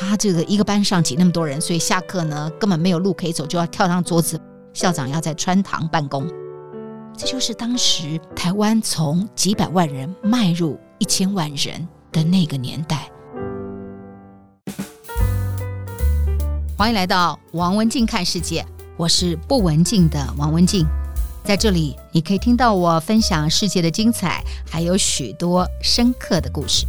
他这个一个班上挤那么多人，所以下课呢根本没有路可以走，就要跳上桌子。校长要在穿堂办公，这就是当时台湾从几百万人迈入一千万人的那个年代。欢迎来到王文静看世界，我是不文静的王文静，在这里你可以听到我分享世界的精彩，还有许多深刻的故事。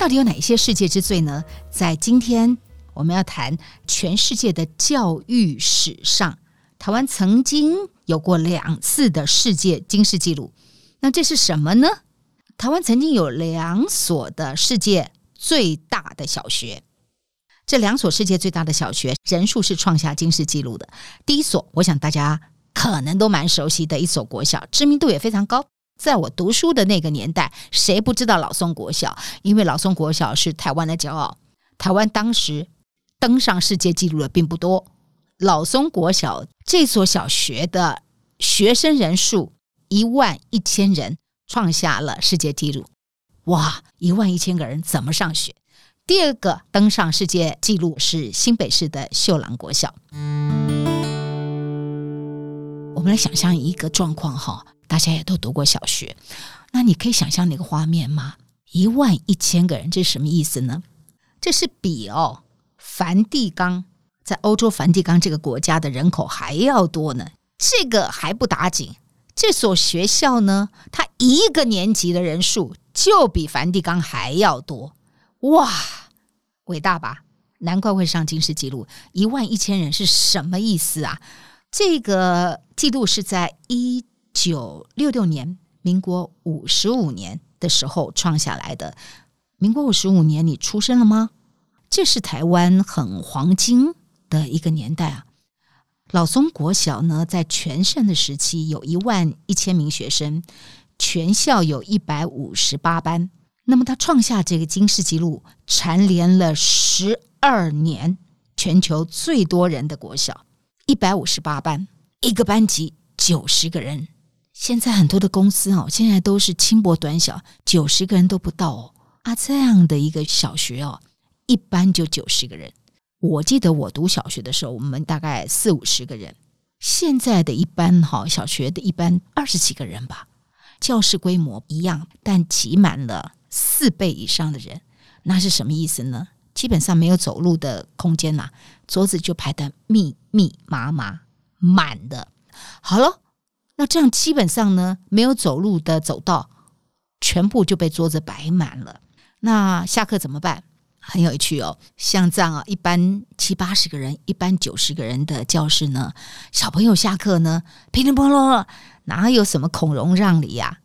到底有哪一些世界之最呢？在今天我们要谈全世界的教育史上，台湾曾经有过两次的世界金氏纪录。那这是什么呢？台湾曾经有两所的世界最大的小学，这两所世界最大的小学人数是创下金氏纪录的。第一所，我想大家可能都蛮熟悉的一所国小，知名度也非常高。在我读书的那个年代，谁不知道老松国小？因为老松国小是台湾的骄傲。台湾当时登上世界纪录的并不多。老松国小这所小学的学生人数一万一千人，创下了世界纪录。哇，一万一千个人怎么上学？第二个登上世界纪录是新北市的秀朗国小。我们来想象一个状况哈。大家也都读过小学，那你可以想象那个画面吗？一万一千个人，这是什么意思呢？这是比哦，梵蒂冈在欧洲梵蒂冈这个国家的人口还要多呢。这个还不打紧，这所学校呢，它一个年级的人数就比梵蒂冈还要多，哇，伟大吧？难怪会上金氏纪录，一万一千人是什么意思啊？这个记录是在一。九六六年，民国五十五年的时候创下来的。民国五十五年，你出生了吗？这是台湾很黄金的一个年代啊。老松国小呢，在全盛的时期有一万一千名学生，全校有一百五十八班。那么，他创下这个金氏纪录，蝉联了十二年全球最多人的国小，一百五十八班，一个班级九十个人。现在很多的公司哦，现在都是轻薄短小，九十个人都不到哦。啊，这样的一个小学哦，一般就九十个人。我记得我读小学的时候，我们大概四五十个人。现在的一般哈，小学的一般二十几个人吧。教室规模一样，但挤满了四倍以上的人，那是什么意思呢？基本上没有走路的空间呐，桌子就排得密密麻麻，满的。好了。那这样基本上呢，没有走路的走道，全部就被桌子摆满了。那下课怎么办？很有趣哦。像这样啊，一般七八十个人，一般九十个人的教室呢，小朋友下课呢，噼里啪啦，哪有什么孔融让梨呀？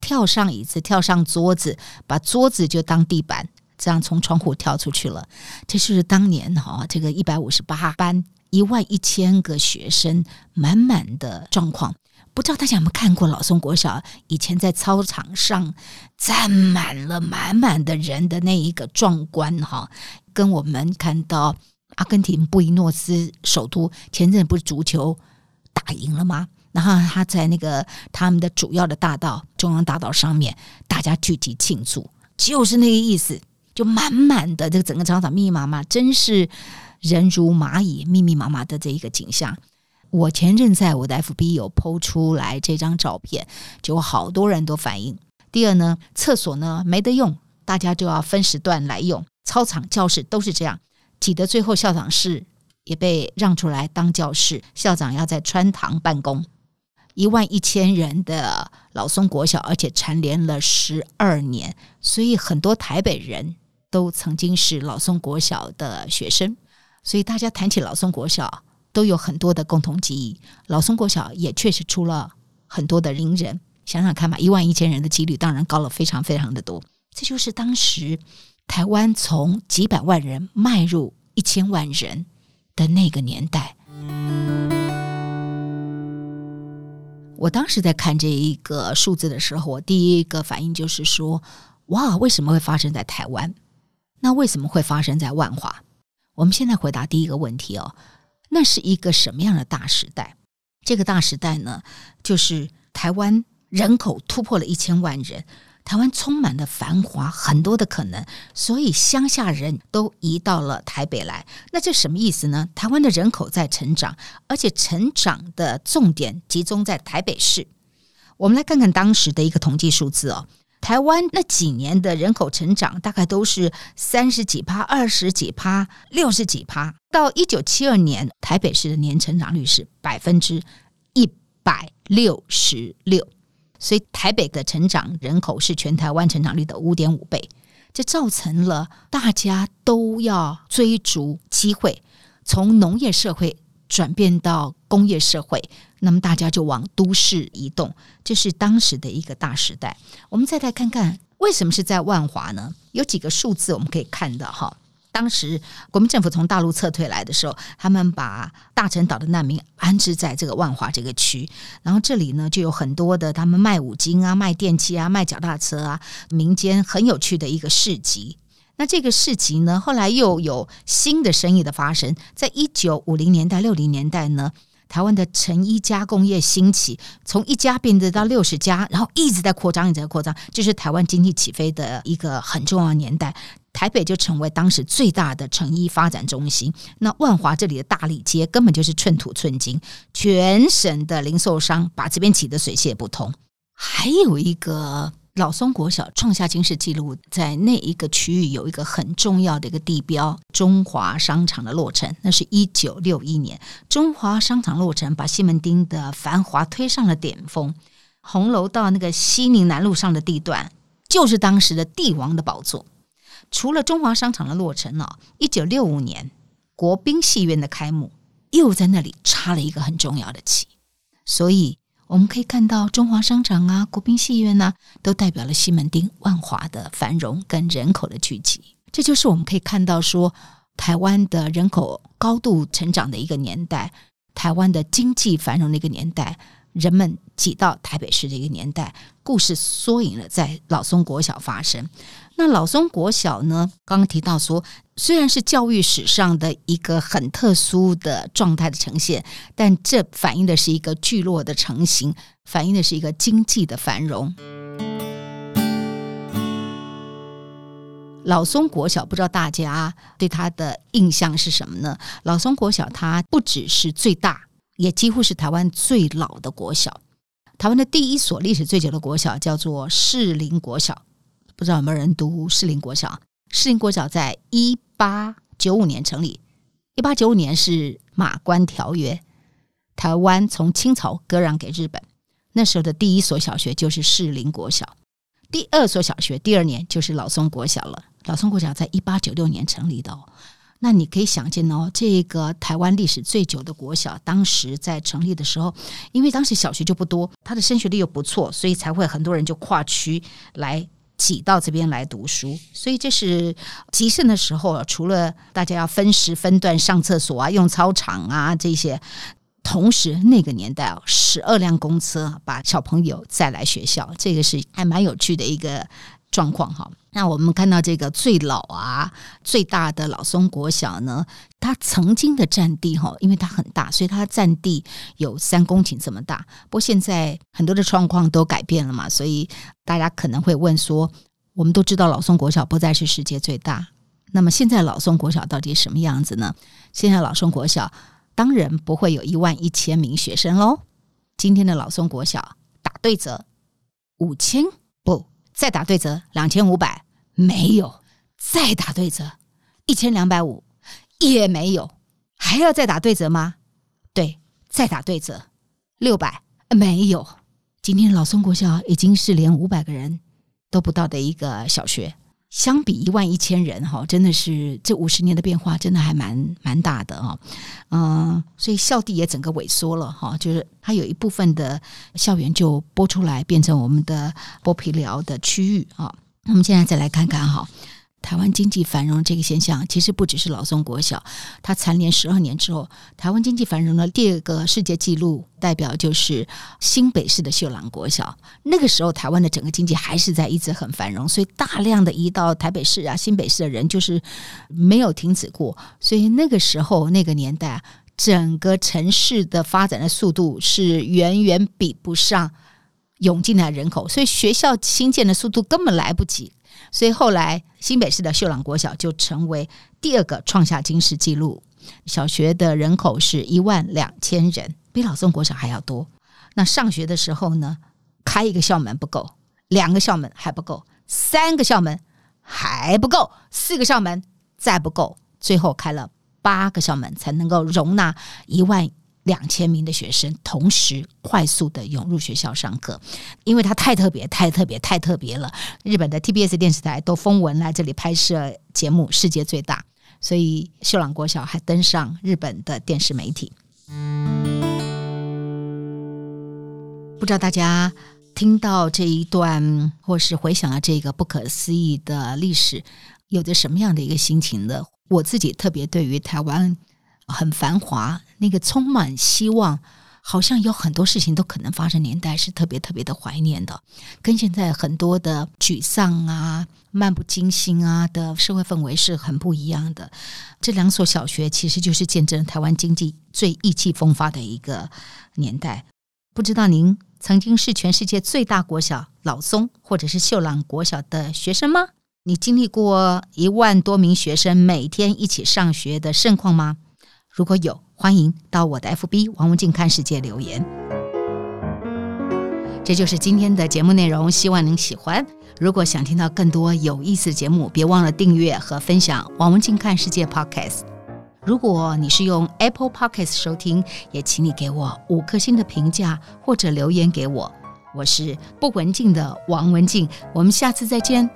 跳上椅子，跳上桌子，把桌子就当地板，这样从窗户跳出去了。这是当年哈，这个一百五十八班，一万一千个学生，满满的状况。不知道大家有没有看过老松国小以前在操场上站满了满满的人的那一个壮观哈，跟我们看到阿根廷布宜诺斯首都前阵不是足球打赢了吗？然后他在那个他们的主要的大道中央大道上面，大家聚集庆祝，就是那个意思，就满满的这个整个操场密密麻麻，真是人如蚂蚁，密密麻麻的这一个景象。我前阵在我的 FB 有 PO 出来这张照片，就好多人都反映。第二呢，厕所呢没得用，大家就要分时段来用。操场、教室都是这样，挤得最后校长室也被让出来当教室，校长要在穿堂办公。一万一千人的老松国小，而且蝉联了十二年，所以很多台北人都曾经是老松国小的学生。所以大家谈起老松国小，都有很多的共同记忆。老松国小也确实出了很多的名人，想想看吧，一万一千人的几率当然高了非常非常的多。这就是当时台湾从几百万人迈入一千万人的那个年代。我当时在看这一个数字的时候，我第一个反应就是说：哇，为什么会发生在台湾？那为什么会发生在万华？我们现在回答第一个问题哦。那是一个什么样的大时代？这个大时代呢，就是台湾人口突破了一千万人，台湾充满了繁华，很多的可能，所以乡下人都移到了台北来。那这什么意思呢？台湾的人口在成长，而且成长的重点集中在台北市。我们来看看当时的一个统计数字哦，台湾那几年的人口成长大概都是三十几趴、二十几趴、六十几趴。到一九七二年，台北市的年成长率是百分之一百六十六，所以台北的成长人口是全台湾成长率的五点五倍，这造成了大家都要追逐机会，从农业社会转变到工业社会。那么大家就往都市移动，这是当时的一个大时代。我们再来看看为什么是在万华呢？有几个数字我们可以看到哈。当时国民政府从大陆撤退来的时候，他们把大陈岛的难民安置在这个万华这个区，然后这里呢就有很多的他们卖五金啊、卖电器啊、卖脚踏车啊，民间很有趣的一个市集。那这个市集呢，后来又有新的生意的发生，在一九五零年代、六零年代呢。台湾的成衣加工业兴起，从一家变得到六十家，然后一直在扩张，一直在扩张，这是台湾经济起飞的一个很重要的年代。台北就成为当时最大的成衣发展中心。那万华这里的大利街根本就是寸土寸金，全省的零售商把这边挤得水泄不通。还有一个。老松国小创下金氏纪录，在那一个区域有一个很重要的一个地标——中华商场的落成。那是一九六一年，中华商场落成，把西门町的繁华推上了巅峰。红楼到那个西宁南路上的地段，就是当时的帝王的宝座。除了中华商场的落成呢，一九六五年国宾戏院的开幕，又在那里插了一个很重要的旗。所以。我们可以看到中华商场啊、国宾戏院啊，都代表了西门町万华的繁荣跟人口的聚集。这就是我们可以看到说，台湾的人口高度成长的一个年代，台湾的经济繁荣的一个年代。人们挤到台北市的一个年代，故事缩影了在老松国小发生。那老松国小呢？刚刚提到说，虽然是教育史上的一个很特殊的状态的呈现，但这反映的是一个聚落的成型，反映的是一个经济的繁荣。老松国小，不知道大家对它的印象是什么呢？老松国小，它不只是最大。也几乎是台湾最老的国小，台湾的第一所历史最久的国小叫做士林国小，不知道有没有人读士林国小？士林国小在一八九五年成立，一八九五年是马关条约，台湾从清朝割让给日本，那时候的第一所小学就是士林国小，第二所小学第二年就是老松国小了，老松国小在一八九六年成立的哦。那你可以想见哦，这个台湾历史最久的国小，当时在成立的时候，因为当时小学就不多，它的升学率又不错，所以才会很多人就跨区来挤到这边来读书。所以这是集盛的时候，除了大家要分时分段上厕所啊、用操场啊这些，同时那个年代哦，十二辆公车把小朋友载来学校，这个是还蛮有趣的一个。状况哈，那我们看到这个最老啊、最大的老松国小呢，它曾经的占地哈，因为它很大，所以它占地有三公顷这么大。不过现在很多的状况都改变了嘛，所以大家可能会问说，我们都知道老松国小不再是世界最大，那么现在老松国小到底什么样子呢？现在老松国小当然不会有一万一千名学生喽。今天的老松国小打对折，五千不。再打对折，两千五百没有；再打对折，一千两百五也没有。还要再打对折吗？对，再打对折，六百没有。今天老松国校已经是连五百个人都不到的一个小学。相比一万一千人哈，真的是这五十年的变化，真的还蛮蛮大的哈。嗯，所以校地也整个萎缩了哈，就是它有一部分的校园就拨出来，变成我们的剥皮疗的区域啊。我们现在再来看看哈。台湾经济繁荣这个现象，其实不只是老松国小，它蝉联十二年之后，台湾经济繁荣的第二个世界纪录代表就是新北市的秀朗国小。那个时候，台湾的整个经济还是在一直很繁荣，所以大量的移到台北市啊、新北市的人就是没有停止过。所以那个时候、那个年代，整个城市的发展的速度是远远比不上涌进来人口，所以学校新建的速度根本来不及。所以后来新北市的秀朗国小就成为第二个创下金氏纪录，小学的人口是一万两千人，比老宋国小还要多。那上学的时候呢，开一个校门不够，两个校门还不够，三个校门还不够，四个校门再不够，最后开了八个校门才能够容纳一万两千名的学生同时快速的涌入学校上课，因为它太特别、太特别、太特别了。日本的 TBS 电视台都封文来这里拍摄节目，世界最大，所以秀朗国小还登上日本的电视媒体。不知道大家听到这一段，或是回想了这个不可思议的历史，有着什么样的一个心情呢？我自己特别对于台湾很繁华、那个充满希望，好像有很多事情都可能发生年代，是特别特别的怀念的。跟现在很多的沮丧啊、漫不经心啊的社会氛围是很不一样的。这两所小学其实就是见证台湾经济最意气风发的一个年代。不知道您曾经是全世界最大国小老松，或者是秀朗国小的学生吗？你经历过一万多名学生每天一起上学的盛况吗？如果有，欢迎到我的 FB 王文静看世界留言。这就是今天的节目内容，希望您喜欢。如果想听到更多有意思的节目，别忘了订阅和分享王文静看世界 Podcast。如果你是用 Apple Podcast 收听，也请你给我五颗星的评价或者留言给我。我是不文静的王文静，我们下次再见。